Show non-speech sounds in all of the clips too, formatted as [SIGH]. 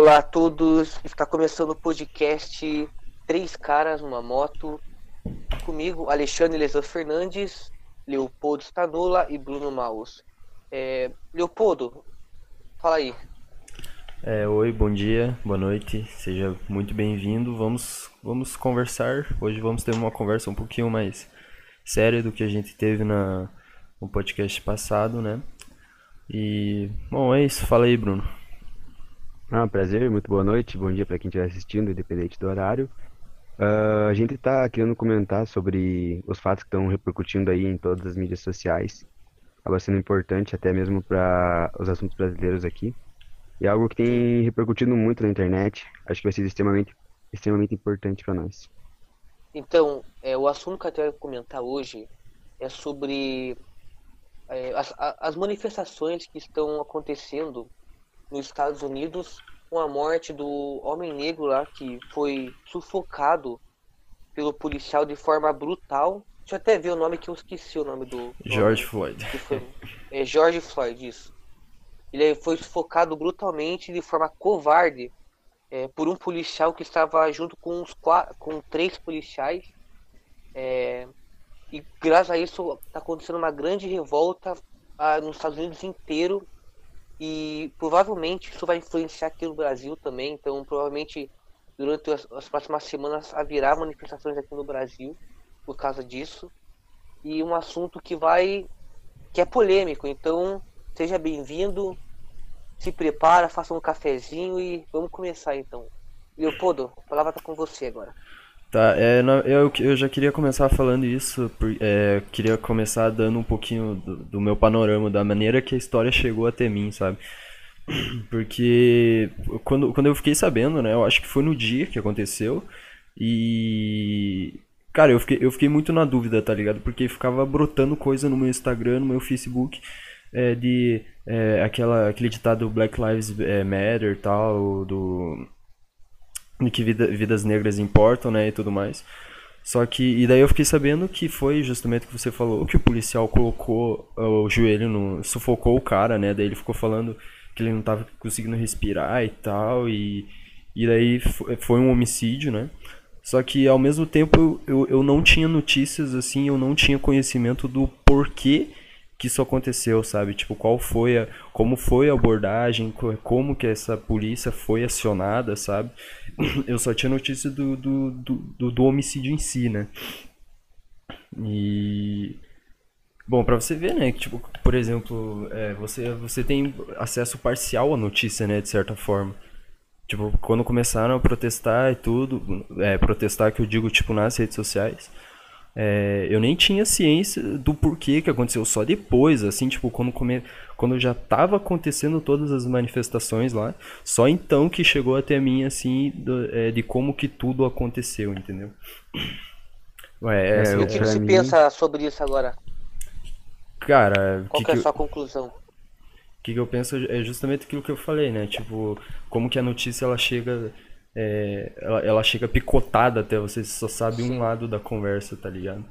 Olá a todos, está começando o podcast Três Caras numa Moto. Comigo, Alexandre Lesão Fernandes, Leopoldo Stanola e Bruno Maus. É, Leopoldo, fala aí. É, oi, bom dia, boa noite, seja muito bem-vindo. Vamos, vamos conversar. Hoje vamos ter uma conversa um pouquinho mais séria do que a gente teve na, no podcast passado, né? E, bom, é isso. Fala aí, Bruno. Ah, prazer, muito boa noite, bom dia para quem estiver assistindo, independente do horário. Uh, a gente está querendo comentar sobre os fatos que estão repercutindo aí em todas as mídias sociais. Acaba sendo importante até mesmo para os assuntos brasileiros aqui. E é algo que tem repercutido muito na internet. Acho que vai ser extremamente, extremamente importante para nós. Então, é, o assunto que eu quero comentar hoje é sobre é, as, as manifestações que estão acontecendo nos Estados Unidos com a morte do homem negro lá que foi sufocado pelo policial de forma brutal. Deixa eu até ver o nome que eu esqueci o nome do. George Floyd. Foi, é George Floyd, isso. Ele foi sufocado brutalmente de forma covarde é, por um policial que estava junto com, uns quatro, com três policiais. É, e graças a isso está acontecendo uma grande revolta ah, nos Estados Unidos inteiro e provavelmente isso vai influenciar aqui no Brasil também. Então, provavelmente durante as, as próximas semanas haverá manifestações aqui no Brasil por causa disso. E um assunto que vai. que é polêmico. Então, seja bem-vindo. Se prepara, faça um cafezinho e vamos começar então. Leopoldo, a palavra está com você agora. Tá, é, eu, eu já queria começar falando isso, é, queria começar dando um pouquinho do, do, meu panorama, da maneira que a história chegou até mim, sabe? [CLEARS THROAT] Porque quando, quando eu fiquei sabendo, né, eu acho que foi no dia que aconteceu, e. Cara, eu fiquei, eu fiquei muito na dúvida, tá ligado? Porque ficava brotando coisa no meu Instagram, no meu Facebook, é, de é, aquela, aquele ditado Black Lives é, Matter e tal, do de que vida, vidas negras importam, né, e tudo mais. Só que, e daí eu fiquei sabendo que foi justamente o que você falou, que o policial colocou o joelho no, sufocou o cara, né, daí ele ficou falando que ele não tava conseguindo respirar e tal, e, e daí foi um homicídio, né. Só que ao mesmo tempo eu, eu não tinha notícias, assim, eu não tinha conhecimento do porquê que isso aconteceu, sabe? Tipo, qual foi a, como foi a abordagem, como que essa polícia foi acionada, sabe? [COUGHS] Eu só tinha notícia do, do, do, do homicídio em si, né? E Bom, para você ver, né, que, tipo, por exemplo, é, você, você tem acesso parcial à notícia, né, de certa forma. Tipo, quando começaram a protestar e tudo, é, protestar que eu digo, tipo, nas redes sociais, é, eu nem tinha ciência do porquê que aconteceu, só depois, assim, tipo, quando, come... quando já tava acontecendo todas as manifestações lá, só então que chegou até mim, assim, do, é, de como que tudo aconteceu, entendeu? Ué, é, o que você mim... pensa sobre isso agora? Cara, qual que, que é a sua conclusão? O que, que eu penso é justamente aquilo que eu falei, né? Tipo, como que a notícia ela chega é, ela, ela, chega picotada até você, só sabe Sim. um lado da conversa, tá ligado?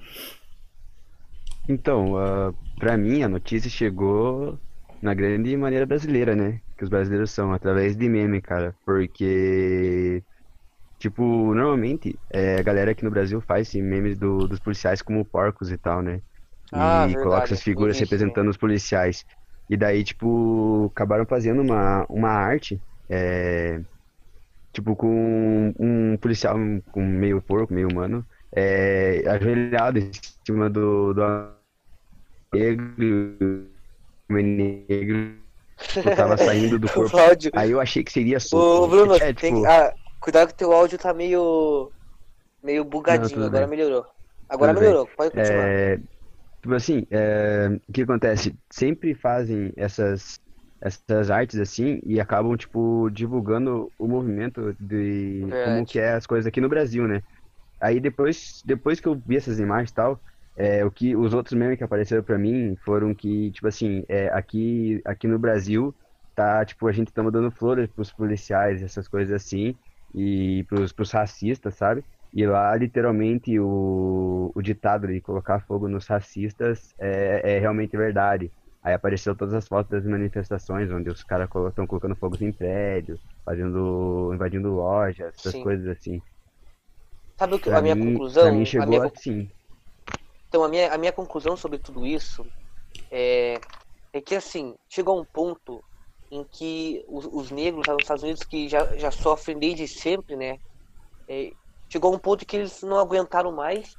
Então, uh, pra mim a notícia chegou na grande maneira brasileira, né? Que os brasileiros são, através de meme, cara. Porque, tipo, normalmente é, a galera aqui no Brasil faz esse memes do, dos policiais como porcos e tal, né? Ah, e verdade, coloca essas figuras representando os policiais. E daí, tipo, acabaram fazendo uma, uma arte. É, tipo, com um policial com meio porco, meio humano, é, ajoelhado em cima do, do negro, negro, tava [LAUGHS] saindo do corpo. Aí eu achei que seria solto. Ô, Bruno, é, tipo... tem, ah, cuidado que teu áudio tá meio, meio bugadinho, Não, agora bem. melhorou. Agora tudo melhorou, bem. pode continuar. É, tipo assim, é, o que acontece? Sempre fazem essas essas artes assim e acabam tipo divulgando o movimento de Verdade. como que é as coisas aqui no Brasil, né? Aí depois depois que eu vi essas imagens e tal, é, o que os outros memes que apareceram para mim foram que tipo assim, é, aqui aqui no Brasil tá tipo a gente tá dando flores pros policiais, essas coisas assim e pros, pros racistas, sabe? E lá, literalmente, o, o ditado de colocar fogo nos racistas é, é realmente verdade. Aí apareceu todas as fotos das manifestações, onde os caras estão colocando fogos em prédio, fazendo, invadindo lojas, essas Sim. coisas assim. Sabe o que, Pra a minha mim, conclusão? pra mim a chegou minha, assim. Então, a minha, a minha conclusão sobre tudo isso é, é que, assim, chegou a um ponto em que os, os negros lá nos Estados Unidos, que já, já sofrem desde sempre, né? é, chegou a um ponto que eles não aguentaram mais.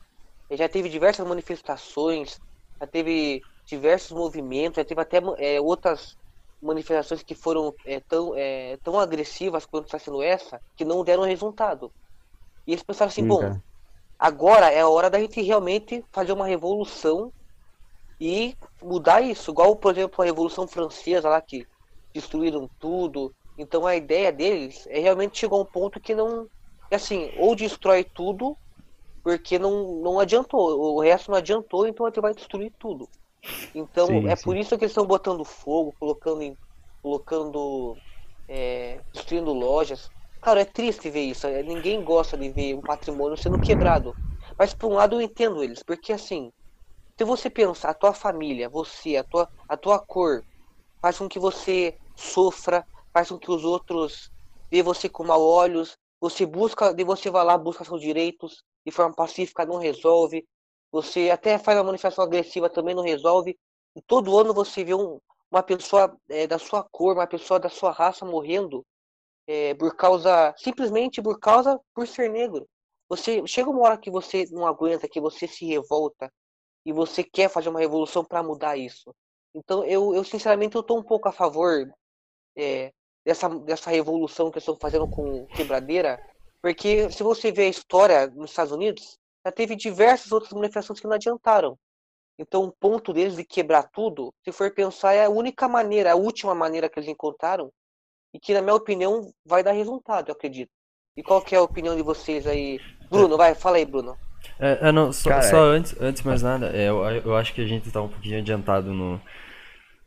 É, já teve diversas manifestações, já teve diversos movimentos, já teve até é, outras manifestações que foram é, tão, é, tão agressivas quanto está sendo essa, que não deram resultado. E eles pensaram assim, Sim, bom. Agora é a hora da gente realmente fazer uma revolução e mudar isso. Igual, por exemplo, a Revolução Francesa lá que destruíram tudo. Então a ideia deles é realmente chegar a um ponto que não. é Assim, ou destrói tudo, porque não, não adiantou. O resto não adiantou, então a gente vai destruir tudo. Então Sim, é sim. por isso que eles estão botando fogo, colocando em. colocando. é, destruindo lojas. Cara, é triste ver isso. é, Ninguém gosta de ver um patrimônio sendo quebrado. Mas por um lado eu entendo eles, porque assim, se você pensar, a tua família, você, a tua, a tua cor, faz com que você sofra, faz com que os outros vejam você com maus olhos, você busca, de você vai lá, busca seus direitos, de forma pacífica não resolve, você até faz uma manifestação agressiva também não resolve, e todo ano você vê um, uma pessoa eh, da sua cor, uma pessoa da sua raça morrendo, é, por causa, simplesmente por causa, por ser negro. Você chega uma hora que você não aguenta, que você se revolta e você quer fazer uma revolução para mudar isso. Então eu, eu sinceramente eu tô um pouco a favor é, dessa, dessa revolução que eles estão fazendo com quebradeira, porque se você vê a história nos Estados Unidos, já teve diversas outras manifestações que não adiantaram. Então o ponto deles de quebrar tudo, se for pensar, é a única maneira, a última maneira que eles encontraram e que, na minha opinião, vai dar resultado, eu acredito. E qual que é a opinião de vocês aí? Bruno, vai, fala aí, Bruno. É, é, não, só, Cara, só é- antes, antes mais nada, é, eu, eu acho que a gente tá um pouquinho adiantado no,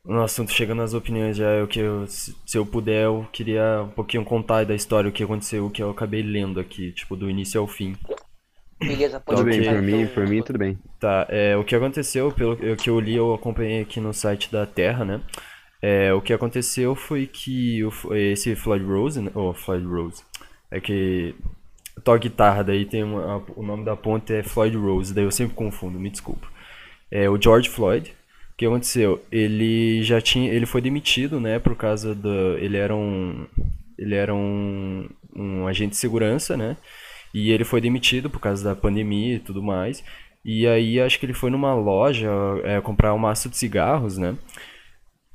no assunto, chegando nas opiniões já, eu, que eu, se se eu puder, eu queria um pouquinho contar da história, o que aconteceu, o que eu acabei lendo aqui, tipo, do início ao fim. Beleza, pode Tudo bem, por mim, então, por mim, tudo bem. Tá, é, o que aconteceu, pelo que eu li, eu acompanhei aqui no site da Terra, né? É, o que aconteceu foi que o, esse Floyd Rose, né? Oh, Floyd Rose. É que toca guitarra, daí tem uma, o nome da ponte é Floyd Rose, daí eu sempre confundo, me desculpa. É o George Floyd. O que aconteceu? Ele já tinha, ele foi demitido, né, por causa da, ele era um, ele era um, um agente de segurança, né? E ele foi demitido por causa da pandemia e tudo mais. E aí acho que ele foi numa loja é, comprar um maço de cigarros, né?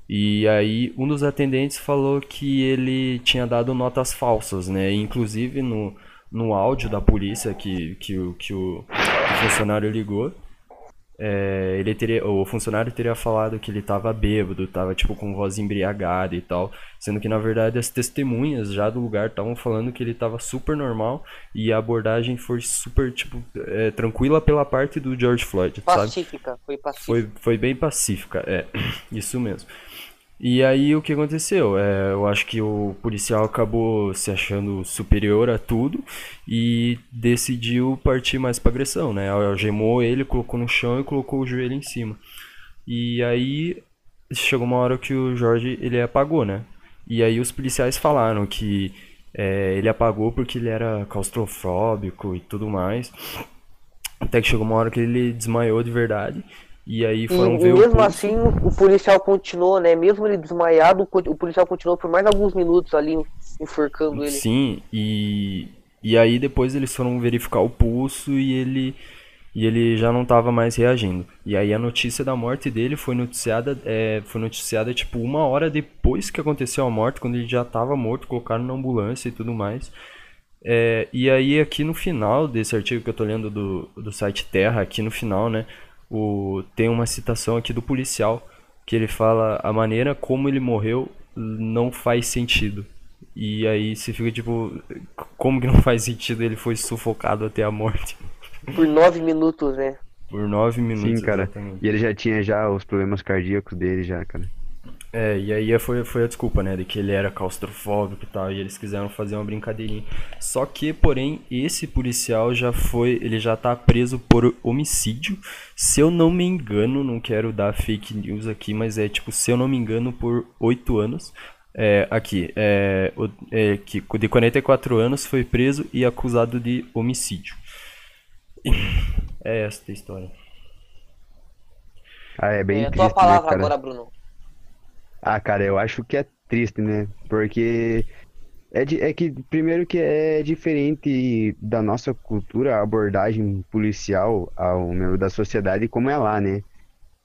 E aí um dos atendentes falou que ele tinha dado notas falsas, né? Inclusive no, no áudio da polícia que, que, o, que o, funcionário ligou, é, ele teria, o funcionário teria falado que ele estava bêbado, estava tipo com voz embriagada e tal, sendo que na verdade as testemunhas já do lugar estavam falando que ele estava super normal e a abordagem foi super tipo é, tranquila pela parte do George Floyd, sabe? Pacífica, foi pacífica. Foi, foi bem pacífica, é, [CLEARS THROAT] isso mesmo. E aí o que aconteceu? É, eu acho que o policial acabou se achando superior a tudo e decidiu partir mais pra agressão, né? Algemou ele, colocou no chão e colocou o joelho em cima. E aí chegou uma hora que o Jorge ele apagou, né? E aí os policiais falaram que é, ele apagou porque ele era claustrofóbico e tudo mais. Até que chegou uma hora que ele desmaiou de verdade. E aí E, foram e ver o mesmo pulso. assim, o policial continuou, né? Mesmo ele desmaiado, o o policial continuou por mais alguns minutos ali enforcando ele. Sim, e, e aí depois eles foram verificar o pulso e ele, e ele já não estava mais reagindo. E aí a notícia da morte dele foi noticiada, é, foi noticiada tipo uma hora depois que aconteceu a morte, quando ele já estava morto, colocaram na ambulância e tudo mais. É, e aí aqui no final desse artigo que eu tô lendo do, do site Terra, aqui no final, né, o, tem uma citação aqui do policial, que ele fala a maneira como ele morreu não faz sentido. E aí você fica tipo, como que não faz sentido? Ele foi sufocado até a morte Por nove minutos, né? por nove minutos. Sim, cara. exatamente. E ele já tinha já os problemas cardíacos dele já, cara. É, e aí foi, foi a desculpa, né, de que ele era claustrofóbico e tal, e eles quiseram fazer uma brincadeirinha. Só que, porém, esse policial já foi, ele já tá preso por homicídio. Se eu não me engano, não quero dar fake news aqui, mas é tipo, se eu não me engano, por oito anos. É, aqui, é, é, que de 44 anos foi preso e acusado de homicídio. É esta a história. Ah, é bem É a triste, tua palavra né, cara? agora, Bruno. Ah, cara, eu acho que é triste, né? Porque é, di- é que, primeiro, que é diferente da nossa cultura, a abordagem policial ao meio da sociedade como é lá, né?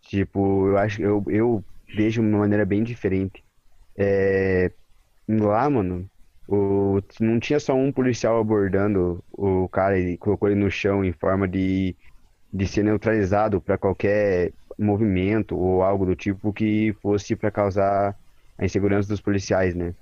Tipo, eu acho, eu, eu vejo de uma maneira bem diferente. É, lá, mano, o, não tinha só um policial abordando o cara e colocou ele no chão em forma de, de ser neutralizado para qualquer movimento ou algo do tipo que fosse para causar a insegurança dos policiais, né?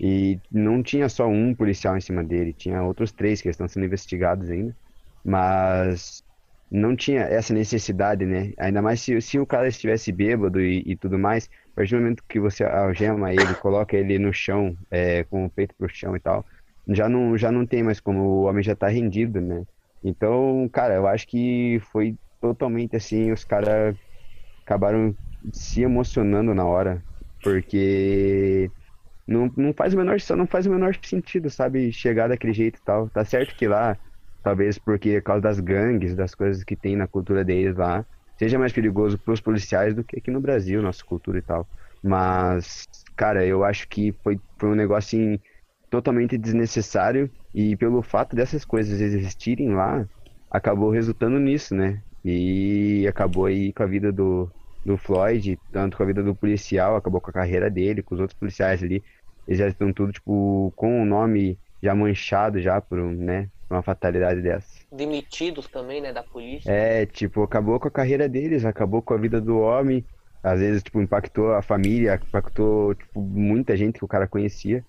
E não tinha só um policial em cima dele, tinha outros três que estão sendo investigados ainda, mas não tinha essa necessidade, né? Ainda mais se, se o cara estivesse bêbado e, e tudo mais, a partir do momento que você algema ele, coloca ele no chão, é, com o peito pro chão e tal, já não, já não tem mais como, o homem já tá rendido, né? Então, cara, eu acho que foi totalmente assim, os caras acabaram se emocionando na hora, porque não, não faz o menor, não faz o menor sentido, sabe, chegar daquele jeito e tal. Tá certo que lá, talvez porque por causa das gangues, das coisas que tem na cultura deles lá, seja mais perigoso pros policiais do que aqui no Brasil, nossa cultura e tal. Mas, cara, eu acho que foi, foi um negócio assim, totalmente desnecessário e pelo fato dessas coisas existirem lá, acabou resultando nisso, né? E acabou aí com a vida do, do Floyd, tanto com a vida do policial, acabou com a carreira dele, com os outros policiais ali. Eles já estão tudo, tipo, com o nome já manchado já por, um, né, uma fatalidade dessa. Demitidos também, né, da polícia. É, tipo, acabou com a carreira deles, acabou com a vida do homem. Às vezes, tipo, impactou a família, impactou, tipo, muita gente que o cara conhecia.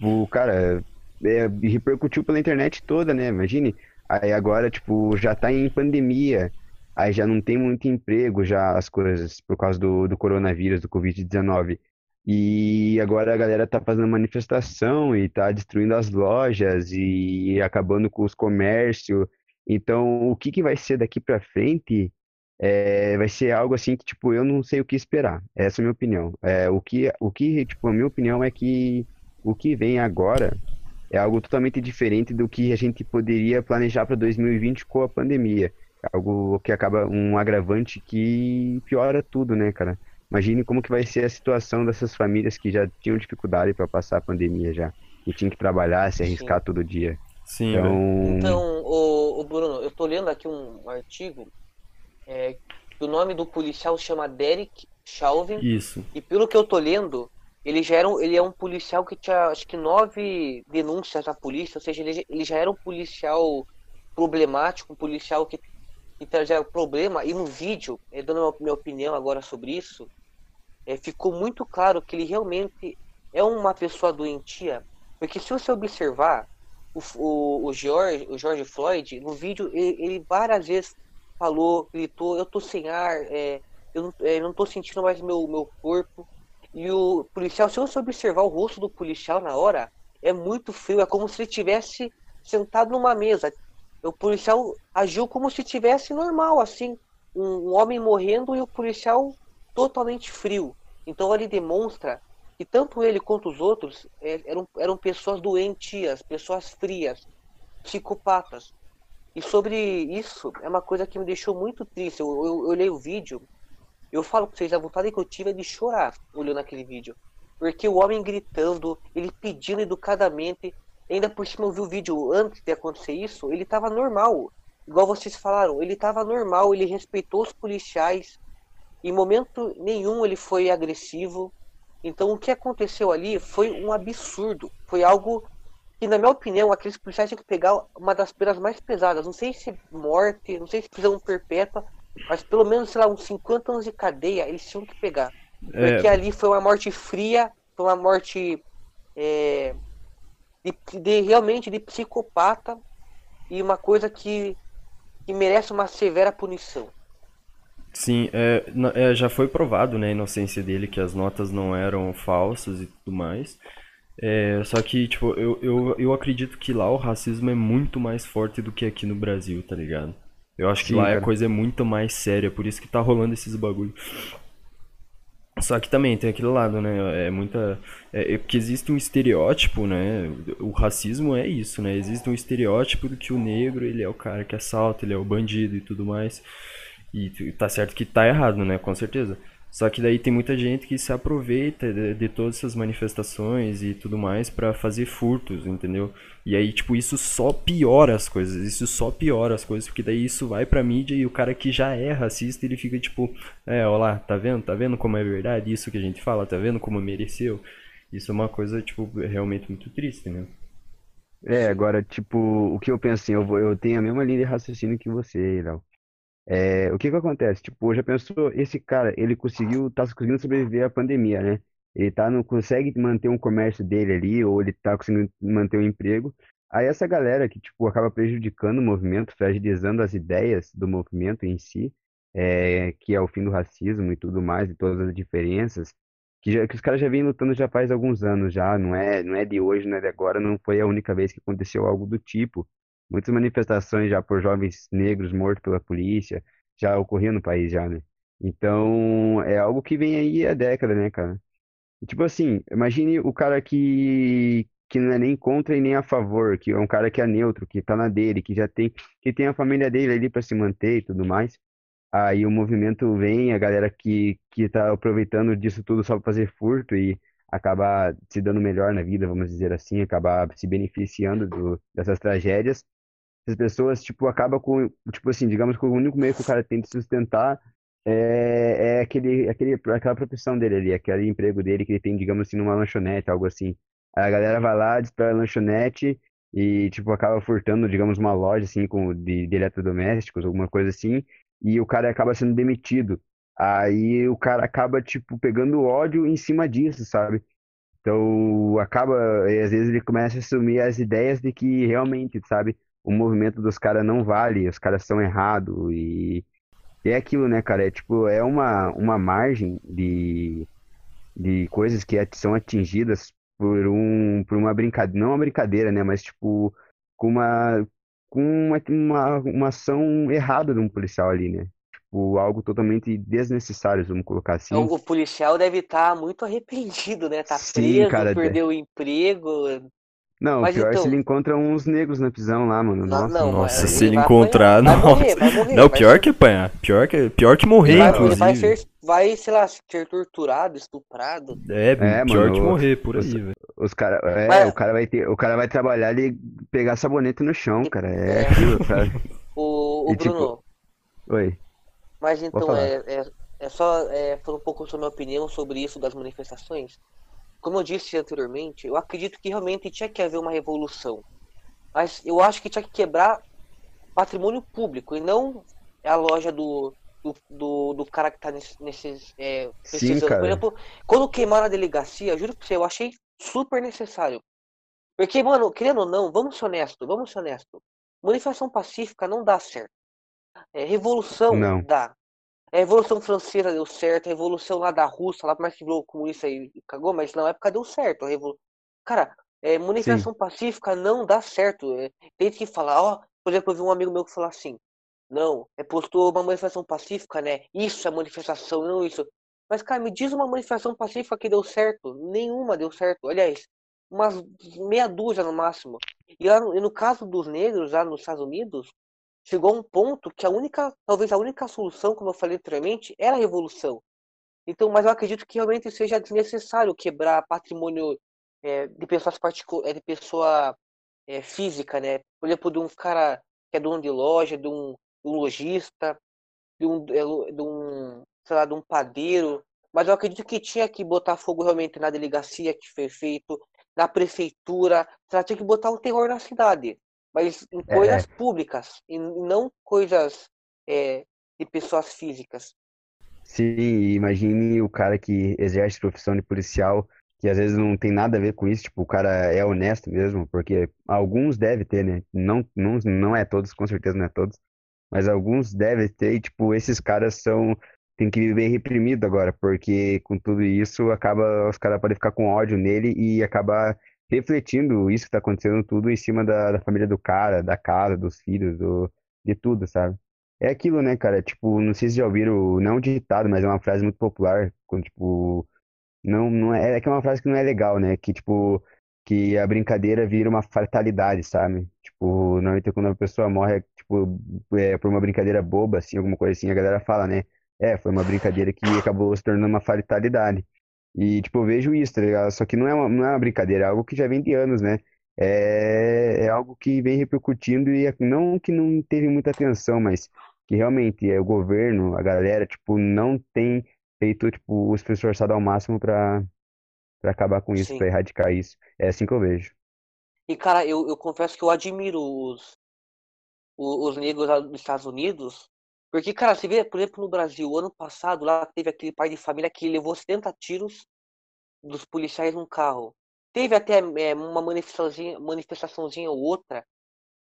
O cara, é, repercutiu pela internet toda, né? Imagine. Aí agora, tipo, já tá em pandemia. Aí já não tem muito emprego, já as coisas, por causa do, do coronavírus, do Covid-19. E agora a galera tá fazendo manifestação e tá destruindo as lojas e acabando com os comércios. Então, o que que vai ser daqui pra frente? É, vai ser algo assim que, tipo, eu não sei o que esperar. Essa é a minha opinião. É, o que, o que, tipo, a minha opinião é que o que vem agora é algo totalmente diferente do que a gente poderia planejar para 2020 com a pandemia. Algo que acaba um agravante que piora tudo, né, cara? Imagine como que vai ser a situação dessas famílias que já tinham dificuldade para passar a pandemia já, que tinham que trabalhar, se arriscar todo dia. Sim. Então, Então, o, Bruno, eu tô lendo aqui um artigo é, que o nome do policial chama Derek Chauvin Isso. e pelo que eu tô lendo, ele já era um, ele é um policial que tinha acho que nove denúncias na polícia, ou seja, ele, ele já era um policial problemático, um policial que, que trazia problema e no vídeo, é, dando minha opinião agora sobre isso, é, ficou muito claro que ele realmente é uma pessoa doentia, porque se você observar o, o, o, George, o George Floyd, no vídeo, ele, ele várias vezes falou, gritou, eu tô sem ar, é, eu não, é, não tô sentindo mais meu, meu corpo. E o policial, se você observar o rosto do policial na hora, é muito frio, é como se ele tivesse sentado numa mesa. O policial agiu como se tivesse normal, assim, um, homem morrendo e o policial totalmente frio. Então ele demonstra que tanto ele quanto os outros é, eram, eram pessoas doentias, pessoas frias, psicopatas. E sobre isso, é uma coisa que me deixou muito triste. Eu, eu, eu olhei o vídeo, eu falo pra vocês, a vontade que eu tive é de chorar olhando aquele vídeo. Porque o homem gritando, ele pedindo educadamente, ainda por cima eu vi o vídeo antes de acontecer isso, ele tava normal. Igual vocês falaram, ele tava normal, ele respeitou os policiais. Em momento nenhum ele foi agressivo. Então o que aconteceu ali foi um absurdo. Foi algo que, na minha opinião, aqueles policiais tinham que pegar uma das penas mais pesadas. Não sei se morte, não sei se prisão perpétua, mas pelo menos, sei lá, uns 50 anos de cadeia eles tinham que pegar. É, Porque ali foi uma morte fria, foi uma morte é, de, de- realmente de psicopata e uma coisa que, que merece uma severa punição. Sim, é, é, já foi provado, né, a inocência dele, que as notas não eram falsas e tudo mais. É, só que, tipo, eu, eu, eu acredito que lá o racismo é muito mais forte do que aqui no Brasil, tá ligado? Eu acho que Sim, lá a cara. coisa é muito mais séria, por isso que tá rolando esses bagulho. Só que também tem aquele lado, né? É muita. É, é porque existe um estereótipo, né? O racismo é isso, né? Existe um estereótipo do que o negro, ele é o cara que assalta, ele é o bandido e tudo mais. E tá certo que tá errado, né? Com certeza. Só que daí tem muita gente que se aproveita de, de todas essas manifestações e tudo mais pra fazer furtos, entendeu? E aí, tipo, isso só piora as coisas. Isso só piora as coisas, porque daí isso vai pra mídia e o cara que já é racista, ele fica tipo, é, ó lá, tá vendo? Tá vendo como é verdade isso que a gente fala? Tá vendo como mereceu? Isso é uma coisa, tipo, realmente muito triste, né? É, agora, tipo, o que eu penso assim, eu vou, eu tenho a mesma linha de raciocínio que você, Léo. É, o que que acontece? Tipo, já pensou, esse cara, ele conseguiu, tá conseguindo sobreviver à pandemia, né? Ele tá, não consegue manter um comércio dele ali, ou ele tá conseguindo manter um emprego. Aí essa galera que, tipo, acaba prejudicando o movimento, fragilizando as ideias do movimento em si, é, que é o fim do racismo e tudo mais, e todas as diferenças, que, já, que os caras já vêm lutando já faz alguns anos já, não é, não é de hoje, não é de agora, não foi a única vez que aconteceu algo do tipo. Muitas manifestações já por jovens negros mortos pela polícia já ocorriam no país já, né? Então, é algo que vem aí há décadas, né, cara? E, tipo assim, imagine o cara que que não é nem contra e nem a favor, que é um cara que é neutro, que tá na dele, que já tem que tem a família dele ali para se manter e tudo mais. Aí o movimento vem, a galera que que tá aproveitando disso tudo só para fazer furto e acabar se dando melhor na vida, vamos dizer assim, acabar se beneficiando do, dessas tragédias as pessoas, tipo, acaba com, tipo assim, digamos que o único meio que o cara tem de sustentar é, é aquele, aquele, aquela profissão dele ali, aquele emprego dele que ele tem, digamos assim, numa lanchonete, algo assim. Aí a galera vai lá, destrói a lanchonete e, tipo, acaba furtando, digamos, uma loja, assim, com, de, de eletrodomésticos, alguma coisa assim, e o cara acaba sendo demitido. Aí o cara acaba, tipo, pegando ódio em cima disso, sabe? Então, acaba, e às vezes ele começa a assumir as ideias de que realmente, sabe, o movimento dos caras não vale, os caras são errados e, e é aquilo, né, cara? É tipo, é uma, uma margem de, de coisas que são atingidas por um, por uma brincadeira, não uma brincadeira, né, mas tipo, com uma, com uma, uma, uma ação errada de um policial ali, né? Tipo, algo totalmente desnecessário, vamos colocar Então, assim. o policial deve estar muito arrependido, né? Tá Sim, preso, cara. perdeu o emprego. Não, o Mas pior é se ele então, encontra uns negros na prisão lá, mano. Nossa, não, Nossa, mas se ele ele vai apanhar. encontrar, Vai morrer, nossa. vai morrer, Não, vai pior que apanhar. Pior que, pior que morrer, Ele vai, ele vai inclusive. ser, vai, sei lá, ser torturado, estuprado. É, É, pior que mano, morrer por aí, os, velho. os cara, é, Mas o cara vai ter, o cara vai trabalhar e pegar sabonete no chão, cara. É é, aquilo, cara. [LAUGHS] o, o E tipo, Bruno, oi, mas então é, é, é só é, falar um pouco sobre a minha opinião sobre isso das manifestações. Como eu disse anteriormente, eu acredito que realmente tinha que haver uma revolução. Mas eu acho que tinha que quebrar patrimônio público e não a loja do, do, do, do cara que tá nesse, nesses, é, Sim, precisando. Por cara. exemplo, quando queimaram a delegacia, juro pra você, eu achei super necessário. Porque, mano, querendo ou não, vamos ser honestos, vamos ser honestos. Manifestação pacífica não dá certo. É, revolução Não. dá. A Revolução Francesa deu certo, a Revolução lá da Rússia, lá por mais que virou comunista e cagou, mas na época deu certo. A revolu... Cara, é, Sim. manifestação pacífica não dá certo. É, tem que fala, ó, por exemplo, eu vi um amigo meu que falou assim, não, é postou uma manifestação pacífica, né? Isso é manifestação, não isso. Mas, cara, me diz uma manifestação pacífica que deu certo. Nenhuma deu certo. Aliás, umas meia dúzia no máximo. E, lá no, e no caso dos negros, lá nos Estados Unidos, chegou a um ponto que a única, talvez a única solução, como eu falei anteriormente, era a revolução. Então, mas eu acredito que realmente seja desnecessário quebrar patrimônio é, de pessoas particu é, de pessoa é, física, né? Por exemplo, de um cara que é dono de loja, de um, de um lojista, de um, de um, sei lá, de um padeiro. Mas eu acredito que tinha que botar fogo realmente na delegacia que foi feito, na prefeitura, tinha que botar o terror na cidade, mas em É, coisas é. públicas, e não coisas é, de pessoas físicas. Sim, imagine o cara que exerce profissão de policial, que às vezes não tem nada a ver com isso, tipo, o cara é honesto mesmo, porque alguns devem ter, né? Não, não, não é todos, com certeza não é todos, mas alguns devem ter, e, tipo, esses caras são, tem que viver reprimido agora, porque com tudo isso, acaba, os caras podem ficar com ódio nele e acabar refletindo isso que tá acontecendo tudo em cima da, da família do cara, da casa, dos filhos, do, de tudo, sabe? É aquilo, né, cara? Tipo, não sei se já ouviram, não é um ditado, mas é uma frase muito popular, quando, tipo, não, não é, é que é uma frase que não é legal, né? Que, tipo, que a brincadeira vira uma fatalidade, sabe? Tipo, normalmente quando a pessoa morre, tipo, é, por uma brincadeira boba, assim, alguma coisa assim, a galera fala, né? É, foi uma brincadeira que acabou se tornando uma fatalidade. E, tipo, eu vejo isso, tá ligado? Só que não é uma, não é uma brincadeira, é algo que já vem de anos, né? É, é algo que vem repercutindo e é, não que não teve muita atenção, mas que realmente é o governo, a galera, tipo, não tem feito, tipo, se esforçado ao máximo pra, pra acabar com isso, Sim. pra erradicar isso. É assim que eu vejo. E, cara, eu, eu confesso que eu admiro os, o- os negros lá dos Estados Unidos. Porque, cara, você vê, por exemplo, no Brasil, ano passado, lá teve aquele pai de família que levou 70 tiros dos policiais num carro. Teve até é, uma manifestaçãozinha, manifestaçãozinha ou outra,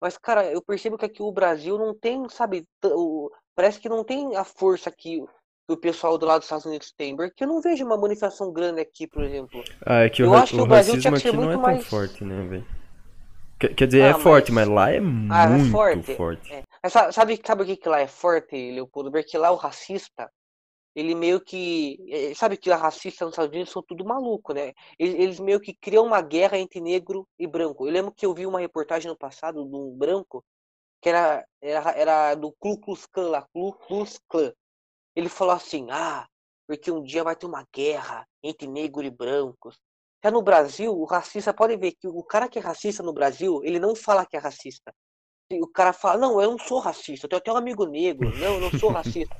mas, cara, eu percebo que aqui o Brasil não tem, sabe, o- parece que não tem a força que, o pessoal do lado dos Estados Unidos tem, porque eu não vejo uma manifestação grande aqui, por exemplo. Ah, é que o, Eu ra- acho que o o Brasil racismo tinha que ser aqui não é muito tão mais. forte, né, velho? Quer, dizer, é Ah, forte, mas. mas lá é Ah, é muito forte. forte. É. Mas sa- sabe, sabe o que que lá é forte, Leopoldo? Porque lá o racista, ele meio que. eh, Sabe que os racistas nos Estados Unidos são tudo maluco, né? Eles, eles meio que criam uma guerra entre negro e branco. Eu lembro que eu vi uma reportagem no passado de um branco que era, era, era do Ku Klux Klan lá, Ku Klux Klan. Ele falou assim: ah, porque um dia vai ter uma guerra entre negros e brancos. Já no Brasil, o racista pode ver que o cara que é racista no Brasil, ele não fala que é racista. O cara fala, não, eu não sou racista, eu tenho até um amigo negro, [LAUGHS] não, eu não sou racista.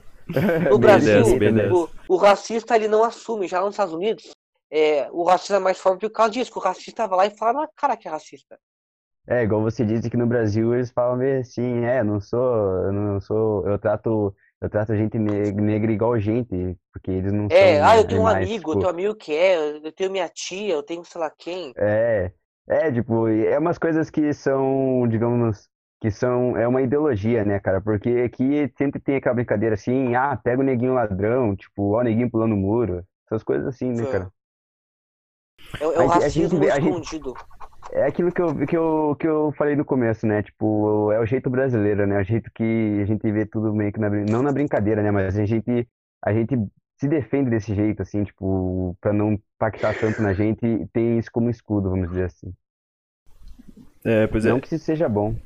No Bem Brasil, o, o racista ele não assume, já nos Estados Unidos, é, o racista é mais forte por causa disso, que o racista vai lá e fala na cara que é racista. É, igual você disse que no Brasil eles falam meio assim, é, não sou, eu não sou, eu trato, eu trato gente ne- negra igual gente, porque eles não É, são ah, eu tenho um animais, amigo, eu tipo, tenho um amigo que é, eu tenho minha tia, eu tenho sei lá quem. é, é, tipo, é umas coisas que são, digamos, que são, é uma ideologia, né, cara, porque aqui sempre tem aquela brincadeira assim, ah, pega o neguinho ladrão, tipo, ó, o neguinho pulando o muro, essas coisas assim, né, cara. É, é o gente, a gente racismo a gente, escondido. É aquilo que eu, que eu, que eu falei no começo, né? Tipo, é o jeito brasileiro, né? O jeito que a gente vê tudo meio que na, não na brincadeira, né? Mas a gente, a gente se defende desse jeito, assim, tipo, pra não impactar tanto na gente, e tem isso como escudo, vamos dizer assim. É, pois Não é. que isso seja bom,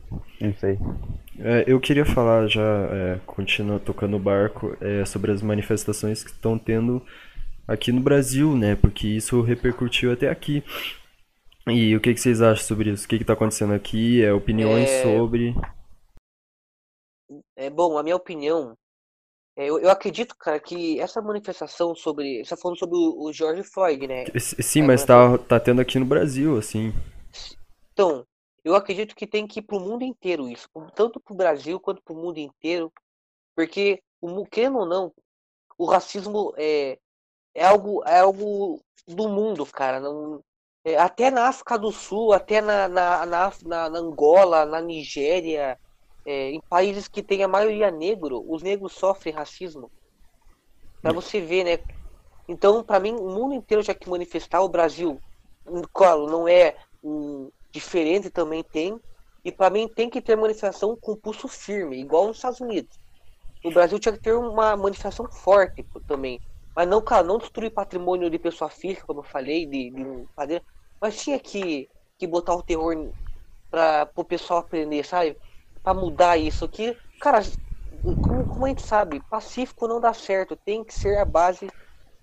não sei. É, eu queria falar já, é, continua tocando o barco, é, sobre as manifestações que estão tendo aqui no Brasil, né? Porque isso repercutiu até aqui. E o que que vocês acham sobre isso? O que que tá acontecendo aqui? É, opiniões É, sobre. é bom, a minha opinião, é, eu, eu acredito, cara, que essa manifestação sobre, você tá falando sobre o, o George Floyd, né? S- Sim, A mas manifestação. tá, tá tendo aqui no Brasil, assim. Então, eu acredito que tem que ir pro mundo inteiro isso, tanto pro Brasil quanto pro mundo inteiro, porque, o, querendo ou não, o racismo é, é algo, é algo do mundo, cara. Não, é, até na África do Sul, até na, na, na, na- Angola, na Nigéria, é, em países que tem a maioria negro, os negros sofrem racismo. Pra você ver, né? Então, pra mim, o mundo inteiro já que manifestar, o Brasil, hum, claro, não é hum, diferente, também tem. E pra mim tem que ter manifestação com pulso firme, igual nos Estados Unidos. No Brasil tinha que ter uma manifestação forte também. Mas não, cara, não destruir patrimônio de pessoa física, como eu falei, de, de um padeiro. Mas tinha que, que botar o terror para o pessoal aprender, sabe? Pra mudar isso aqui. Cara, como, como a gente sabe, pacífico não dá certo. Tem que ser a base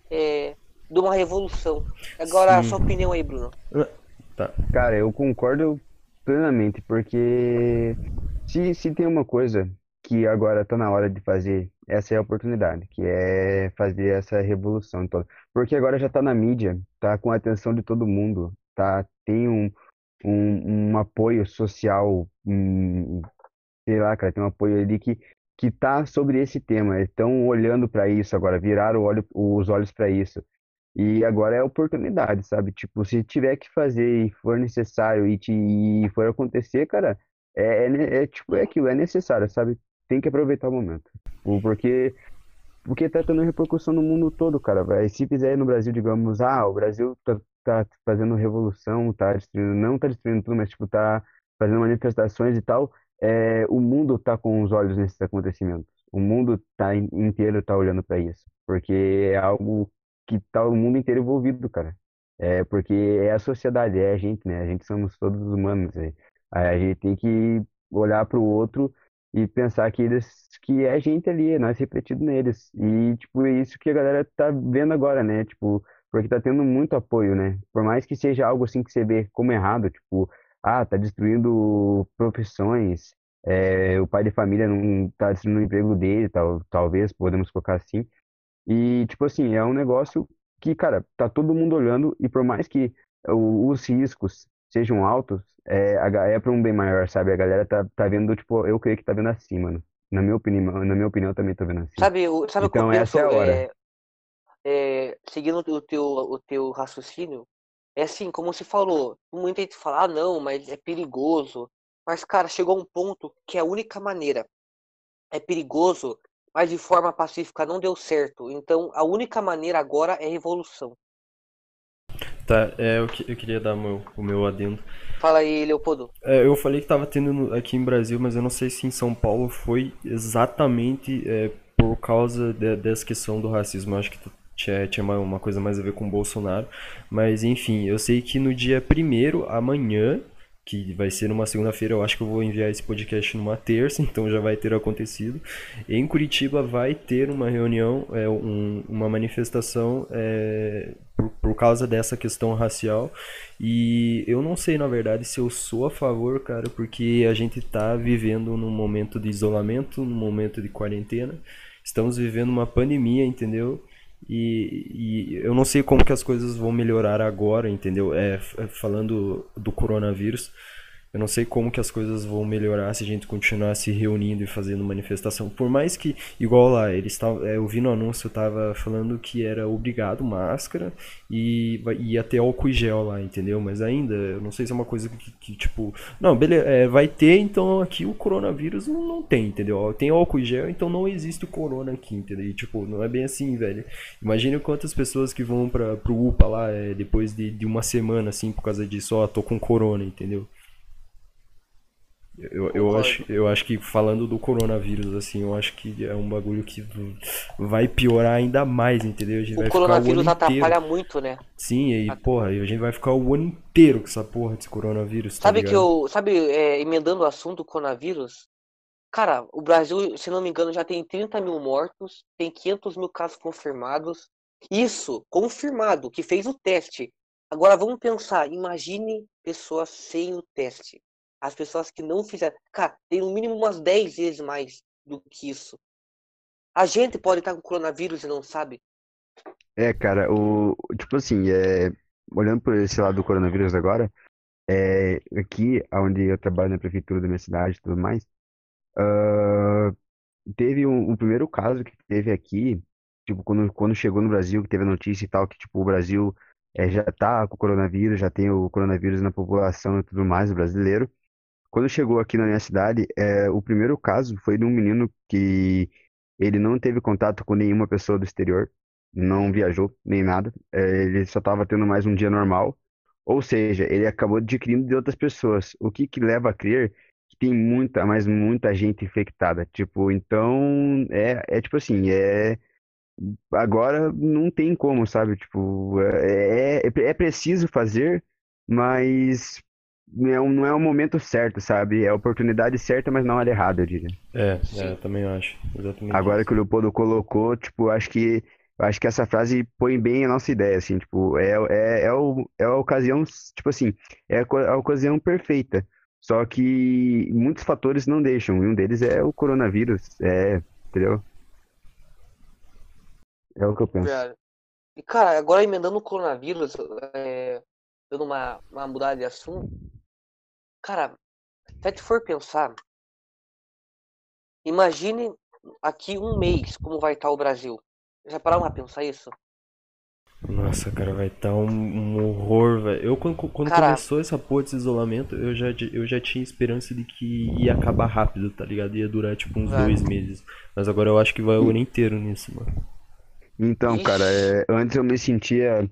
é, de uma revolução. Agora, a Sim. sua opinião aí, Bruno. Tá. Cara, eu concordo plenamente, porque se, se tem uma coisa que agora tá na hora de fazer, essa é a oportunidade, que é fazer essa revolução toda. Porque agora já tá na mídia, tá com a atenção de todo mundo, tá? Tem um, um, um apoio social, um, sei lá, cara, tem um apoio ali que, que tá sobre esse tema. Estão olhando para isso agora, viraram olho- os olhos para isso. E agora é oportunidade, sabe? Tipo, se tiver que fazer e for necessário e, te, e for acontecer, cara, é, é, ne- é tipo, é aquilo, é necessário, sabe? tem que aproveitar o momento. Porque porque tá tendo repercussão no mundo todo, cara. Se fizer no Brasil, digamos, ah, o Brasil tá, tá fazendo revolução, tá destruindo, não tá destruindo tudo, mas tipo, tá fazendo manifestações e tal, é, o mundo tá com os olhos nesses acontecimentos. O mundo tá inteiro tá olhando para isso, porque é algo que tá o mundo inteiro envolvido, cara. É porque é a sociedade, é a gente, né? A gente somos todos humanos. Né? A gente tem que olhar para o outro e pensar que eles que é a gente ali, é nós refletido neles. E tipo, é isso que a galera tá vendo agora, né? Tipo, porque tá tendo muito apoio, né? Por mais que seja algo assim que você vê como errado, tipo, ah, tá destruindo profissões, é, o pai de família não tá destruindo o emprego dele, tal, talvez, podemos colocar assim. E tipo assim, é um negócio que, cara, tá todo mundo olhando e por mais que os riscos sejam altos, é, é para um bem maior, sabe? A galera tá, tá vendo, tipo, eu creio que tá vendo assim, mano. Na minha opinião, na minha opinião também tô vendo assim. Sabe, sabe então essa é a hora. É, é, seguindo o teu, o teu raciocínio, é assim, como você falou, muita gente fala, ah, não, mas é perigoso. Mas, cara, chegou um ponto que é a única maneira. É perigoso, mas de forma pacífica não deu certo. Então, a única maneira agora é revolução. Tá, é, eu, eu queria dar meu, o meu adendo. Fala aí, Leopoldo. É, eu falei que tava tendo aqui em Brasil, mas eu não sei se em São Paulo foi exatamente é, por causa de, dessa questão do racismo. Eu acho que tinha, tinha uma, uma coisa mais a ver com o Bolsonaro. Mas enfim, eu sei que no dia primeiro, amanhã, que vai ser numa segunda-feira. Eu acho que eu vou enviar esse podcast numa terça, [LAUGHS] então já vai ter acontecido. Em Curitiba vai ter uma reunião, é, um, uma manifestação é, por, por causa dessa questão racial. E eu não sei, na verdade, se eu sou a favor, cara, porque a gente está vivendo num momento de isolamento, num momento de quarentena. Estamos vivendo uma pandemia, entendeu? E, e, eu não sei como que as coisas vão melhorar agora, entendeu? É, é, falando do coronavírus, eu não sei como que as coisas vão melhorar se a gente continuar se reunindo e fazendo manifestação. Por mais que, igual lá, eles estavam, é, eu vi no anúncio, tava falando que era obrigado máscara e ia ter álcool e gel lá, entendeu? Mas ainda, eu não sei se é uma coisa que, que tipo, não, beleza, é, vai ter, então aqui o coronavírus não, não tem, entendeu? Tem álcool e gel, então não existe o corona aqui, entendeu? E, tipo, não é bem assim, velho. Imagina quantas pessoas que vão para pro UPA lá é, depois de, de uma semana, assim, por causa disso, ó, tô com corona, entendeu? Eu, eu, acho, eu acho que falando do coronavírus, assim, eu acho que é um bagulho que vai piorar ainda mais, entendeu? A gente o vai coronavírus ficar o ano atrapalha inteiro. muito, né? Sim, e porra, a gente vai ficar o ano inteiro com essa porra desse coronavírus. Tá sabe ligado? que eu. Sabe, é, emendando o assunto do coronavírus, cara, o Brasil, se não me engano, já tem 30 mil mortos, tem 500 mil casos confirmados. Isso, confirmado, que fez o teste. Agora vamos pensar, imagine pessoas sem o teste. As pessoas que não fizeram. Cara, tem no mínimo umas 10 vezes mais do que isso. A gente pode estar com coronavírus e não sabe. É, cara, o tipo assim, é, olhando por esse lado do coronavírus agora, é, aqui onde eu trabalho na prefeitura da minha cidade e tudo mais, uh, teve um, um, primeiro caso que teve aqui, tipo, quando, quando chegou no Brasil, que teve a notícia e tal, que tipo, o Brasil é, já tá com o coronavírus, já tem o coronavírus na população e tudo mais, brasileiro. Quando chegou aqui na minha cidade, é, o primeiro caso foi de um menino que ele não teve contato com nenhuma pessoa do exterior, não viajou nem nada, é, ele só estava tendo mais um dia normal, ou seja, ele acabou adquirindo de outras pessoas, o que, que leva a crer que tem muita, mas muita gente infectada, tipo, então, é, é tipo assim, é agora não tem como, sabe? Tipo, é, é, é preciso fazer, mas não é, um, não é o momento certo, sabe? É a oportunidade certa, mas não a hora errada, eu diria. É, é, também acho. Exatamente Agora isso. que o Leopoldo colocou, tipo, acho que acho que essa frase põe bem a nossa ideia, assim, tipo, é, é, é, o, é a ocasião, tipo assim, é a, a ocasião perfeita. Só que muitos fatores não deixam, e um deles é o coronavírus, é, entendeu? É o que eu penso. E, cara, agora emendando o coronavírus, é, dando uma, uma mudada de assunto, Cara, se a gente for pensar, imagine aqui um mês como vai estar o Brasil. Já pararam a pensar isso? Nossa, cara, vai estar um, um horror, velho. Eu, quando, quando Cara, começou essa porra desse isolamento, eu já, eu já tinha esperança de que ia acabar rápido, tá ligado? Ia durar, tipo, uns vai. dois meses. Mas agora eu acho que vai o ano inteiro nisso, mano. Então, cara, Ixi, é, antes eu me sentia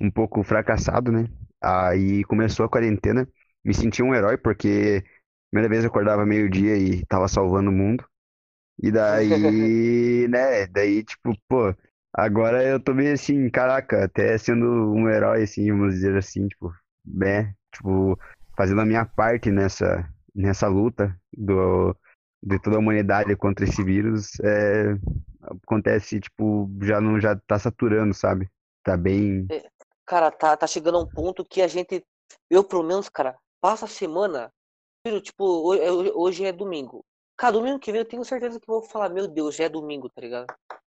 um pouco fracassado, né? Aí começou a quarentena, me senti um herói porque primeira vez eu acordava meio-dia e tava salvando o mundo. E daí, [LAUGHS] né, daí tipo, pô, agora eu tô meio assim, caraca, até sendo um herói assim, vamos dizer assim, tipo, né, tipo, fazendo a minha parte nessa nessa luta do de toda a humanidade contra esse vírus, é, acontece, tipo, já não já tá saturando, sabe? Tá bem é, cara, tá, tá chegando a um ponto que a gente, eu pelo menos, cara, passa a semana, tipo, é- hoje é domingo. Cara, domingo que vem eu tenho certeza que eu vou falar, meu Deus, já é domingo, tá ligado?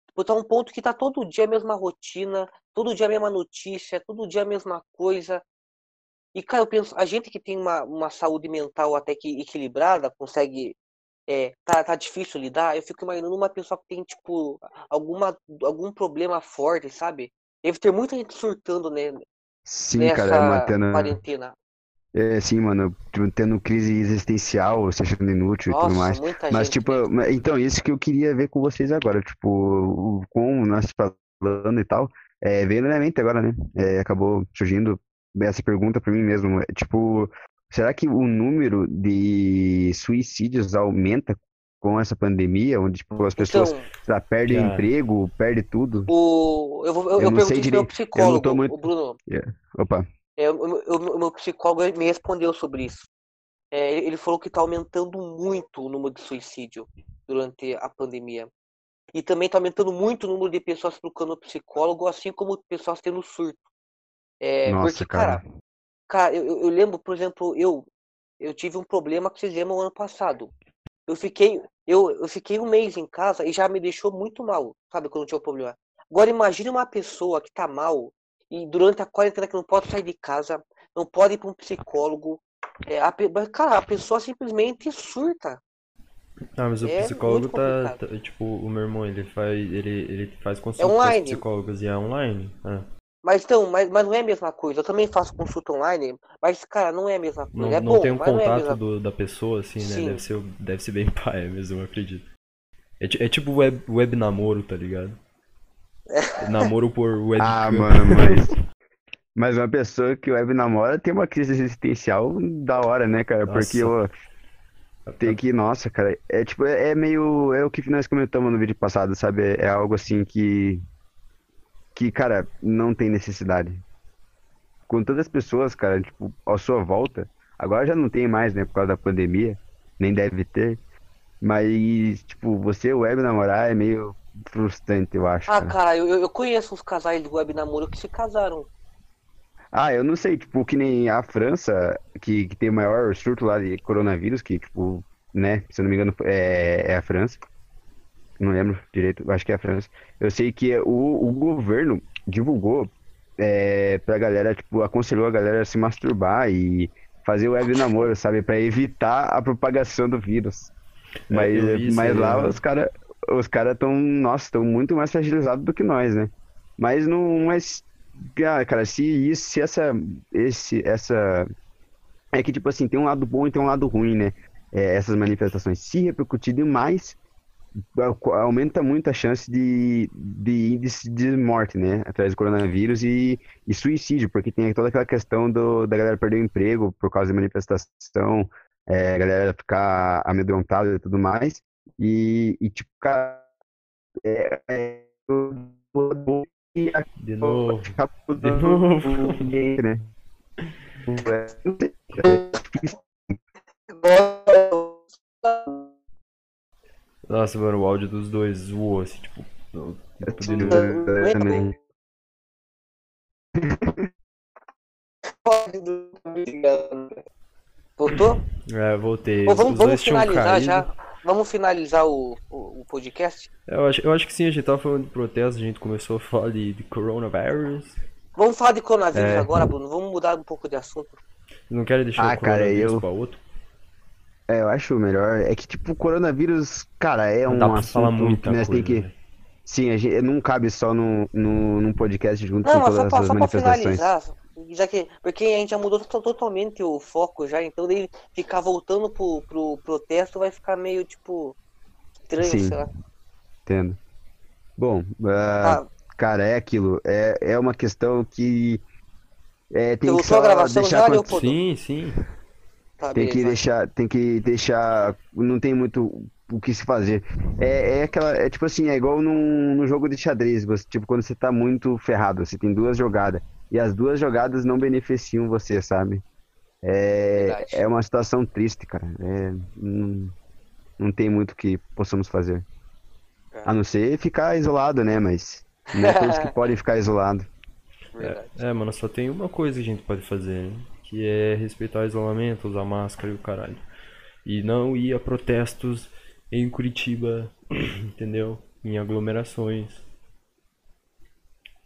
Tipo, tá um ponto que tá todo dia a mesma rotina, todo dia a mesma notícia, todo dia a mesma coisa. E, cara, eu penso, a gente que tem uma, uma saúde mental até que equilibrada, consegue, é, tá, tá difícil lidar, eu fico imaginando uma pessoa que tem, tipo, alguma, algum problema forte, sabe? Deve ter muita gente surtando, né, Sim, cara, é nessa mantendo. quarentena. É, sim, mano, tipo, tendo crise existencial, se achando inútil e tudo Nossa, mais. muita Mas, gente tipo, então, isso que eu queria ver com vocês agora, tipo, o, como nós falando e tal, é, veio na minha mente agora, né? É, acabou surgindo essa pergunta pra mim mesmo. é, Tipo, será que o número de suicídios aumenta com essa pandemia, onde, tipo, as pessoas, Então, lá, perdem o Cara, emprego, perdem tudo? o, eu, vou- eu, Eu eu não sei direito, eu não tô psicólogo, muito. o Bruno. é, Opa, É, o, meu- psicólogo me respondeu sobre isso. É, ele falou que está aumentando muito o número de suicídio durante a pandemia. E também está aumentando muito o número de pessoas procurando psicólogo, assim como pessoas tendo surto. É, porque, nossa, cara, cara. cara, eu, eu lembro, por exemplo, eu eu tive um problema que fizemos no ano passado. Eu fiquei eu, eu fiquei um mês em casa e já me deixou muito mal, sabe, quando tinha o problema. Agora imagine uma pessoa que tá mal e durante a quarentena que não pode sair de casa, não pode ir para um psicólogo. É, a, cara, a pessoa simplesmente surta. ah, mas o É psicólogo tá, tá- tipo, o meu irmão, ele faz, ele, ele faz É consulta com as online. psicólogas e é online. Ah, Mas então, mas, mas não é a mesma coisa. Eu também faço consulta online, mas, cara, não é a mesma coisa. não, É não tem bom, um mas não é contato mesma do, da pessoa, assim, né? Deve ser, deve ser bem [LAUGHS] paia mesmo, eu acredito. É, é tipo web, web namoro, tá ligado? [LAUGHS] Namoro por Ah, webcam. mano, mas. [LAUGHS] Mas uma pessoa que web namora tem uma crise existencial da hora, né, cara? Porque Nossa, eu tem que, nossa, cara, é tipo, é, é meio, é o que nós comentamos no vídeo passado, sabe? É, é algo assim que, que, cara, não tem necessidade. Com todas as pessoas, cara, tipo, à sua volta, agora já não tem mais, né, por causa da pandemia, nem deve ter, mas, tipo, você web namorar é meio frustrante, eu acho, Ah, cara. cara, eu, eu conheço uns casais de web namoro que se casaram. Ah, eu não sei, tipo, que nem a França, que, que tem o maior surto lá de coronavírus, que, tipo, né, se eu não me engano, é, é a França. Não lembro direito, acho que é a França. Eu sei que o, o governo divulgou é, pra galera, tipo, aconselhou a galera a se masturbar e fazer web namoro, sabe? Pra evitar a propagação do vírus. é, Mas, mas aí, lá aham. os cara, os cara tão, nossa, estão muito mais fragilizados do que nós, né? Mas não, mas, ah, cara, se isso, se essa, esse, essa, é que tipo assim, tem um lado bom e tem um lado ruim, né? É, essas manifestações, se repercutir demais, au- aumenta muito a chance de, de índice de morte, né? Através do coronavírus e, e suicídio, porque tem toda aquela questão do, da galera perder o emprego por causa da manifestação, é, a galera ficar amedrontada e tudo mais. E, e tipo, cara, é, é, De novo, de novo. né? Nossa, mano, o áudio dos dois zoou, assim, tipo, não- de tudo novo. também. [LAUGHS] Voltou? É, voltei. Pô, Os, vamos, os vamos finalizar já. Vamos finalizar o, o, o podcast. Eu acho, eu acho que sim, a gente tava falando de protesto, a gente começou a falar de, de coronavirus. Vamos falar de coronavírus É. agora, Bruno. Vamos mudar um pouco de assunto. Não querem deixar Ah, o cara, coronavírus eu- pra outro? É, eu acho melhor. É que, tipo, o coronavírus, cara, é Não um dá pra falar assunto muita que nós tem coisa, que. né? Sim, a gente, não cabe só no, no, num podcast junto Não, com mas só todas pra, as só pra manifestações. finalizar, já que, porque a gente já mudou to- totalmente o foco já, então daí ficar voltando pro, pro protesto vai ficar meio, tipo, estranho, Sim. sei lá. Entendo. Bom, Ah, cara, é aquilo. É, é uma questão que é, tem que só gravação deixar já? Sim, sim. tá, Tem que beleza. deixar, tem que deixar, não tem muito o que se fazer. É, é aquela, é tipo assim, é igual num, no jogo de xadrez, você, tipo, quando você tá muito ferrado, você tem duas jogadas, e as duas jogadas não beneficiam você, sabe? É, Verdade. é uma situação triste, cara. É, não, não tem muito que possamos fazer. É. A não ser ficar isolado, né? Mas não é todos que [LAUGHS] podem ficar isolados. Verdade. É, mano, só tem uma coisa que a gente pode fazer, né? Que é respeitar o isolamento, usar máscara e o caralho. E não ir a protestos em Curitiba, [CLEARS THROAT] entendeu? Em aglomerações.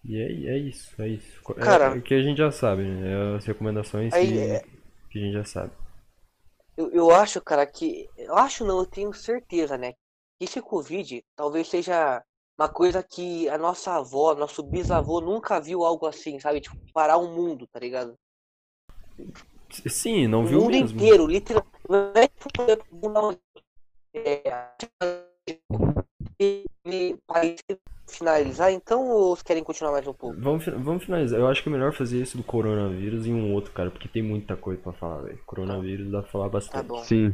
E é, é isso, é isso. É- Cara- é, o que a gente já sabe, né? É as recomendações Aí, que, é- que a gente já sabe. Eu, eu acho, cara, que. Eu acho não, eu tenho certeza, né? Que esse Covid talvez seja uma coisa que a nossa avó, nosso bisavô nunca viu algo assim, sabe? Tipo, parar o mundo, tá ligado? Sim, não O viu mundo mesmo. inteiro, literalmente. É finalizar, então ou vocês querem continuar mais um pouco? Vamos, vamos finalizar. Eu acho que é melhor fazer isso do coronavírus em um outro, cara, porque tem muita coisa pra falar, velho. Coronavírus dá pra falar Tá bastante. bom. Sim.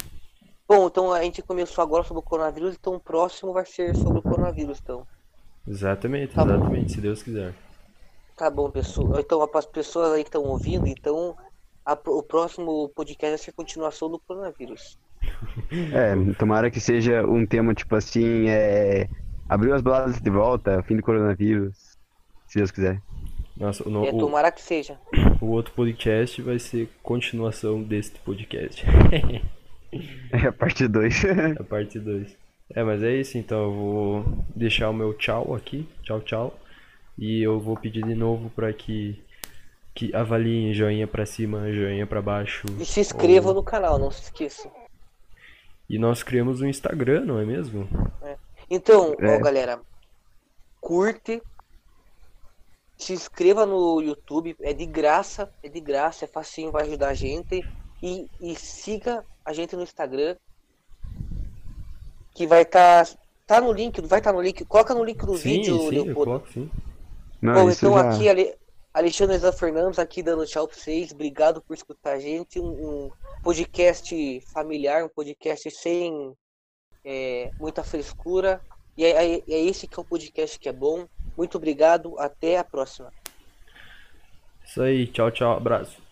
Bom, então a gente começou agora sobre o coronavírus, então o próximo vai ser sobre o coronavírus, então. Exatamente, Tá bom. exatamente, se Deus quiser. Tá bom, pessoal. Então, para as pessoas aí que estão ouvindo, então a- o próximo podcast vai ser continuação do coronavírus. [LAUGHS] É, tomara que seja um tema tipo assim, é, abriu as baladas de volta, fim do coronavírus, se Deus quiser. Nossa, o, no- É, o- tomara que seja. o outro podcast vai ser continuação deste podcast. [LAUGHS] É a parte 2. [LAUGHS] a parte 2. É, mas é isso então. Eu vou deixar o meu tchau aqui. Tchau, tchau. E eu vou pedir de novo pra que, que avaliem joinha pra cima, joinha pra baixo. E se inscrevam ou- no canal, não se esqueçam. E nós criamos um Instagram, não é mesmo? Então, ó, É. galera, curte, se inscreva no YouTube, é de graça, é de graça, é facinho, vai ajudar a gente. E, e siga a gente no Instagram, que vai estar tá, no link, vai estar no link, coloca no link do sim, vídeo, sim, eu Leopoldo. coloco sim. Não, Bom, então já... aqui, Ale- Alexandre Zé Fernandes aqui dando tchau pra vocês. Obrigado por escutar a gente. Um, um podcast familiar, um podcast sem é, muita frescura. E é, é, é esse que é o podcast que é bom. Muito obrigado. Até a próxima. Isso aí, tchau, tchau, abraço.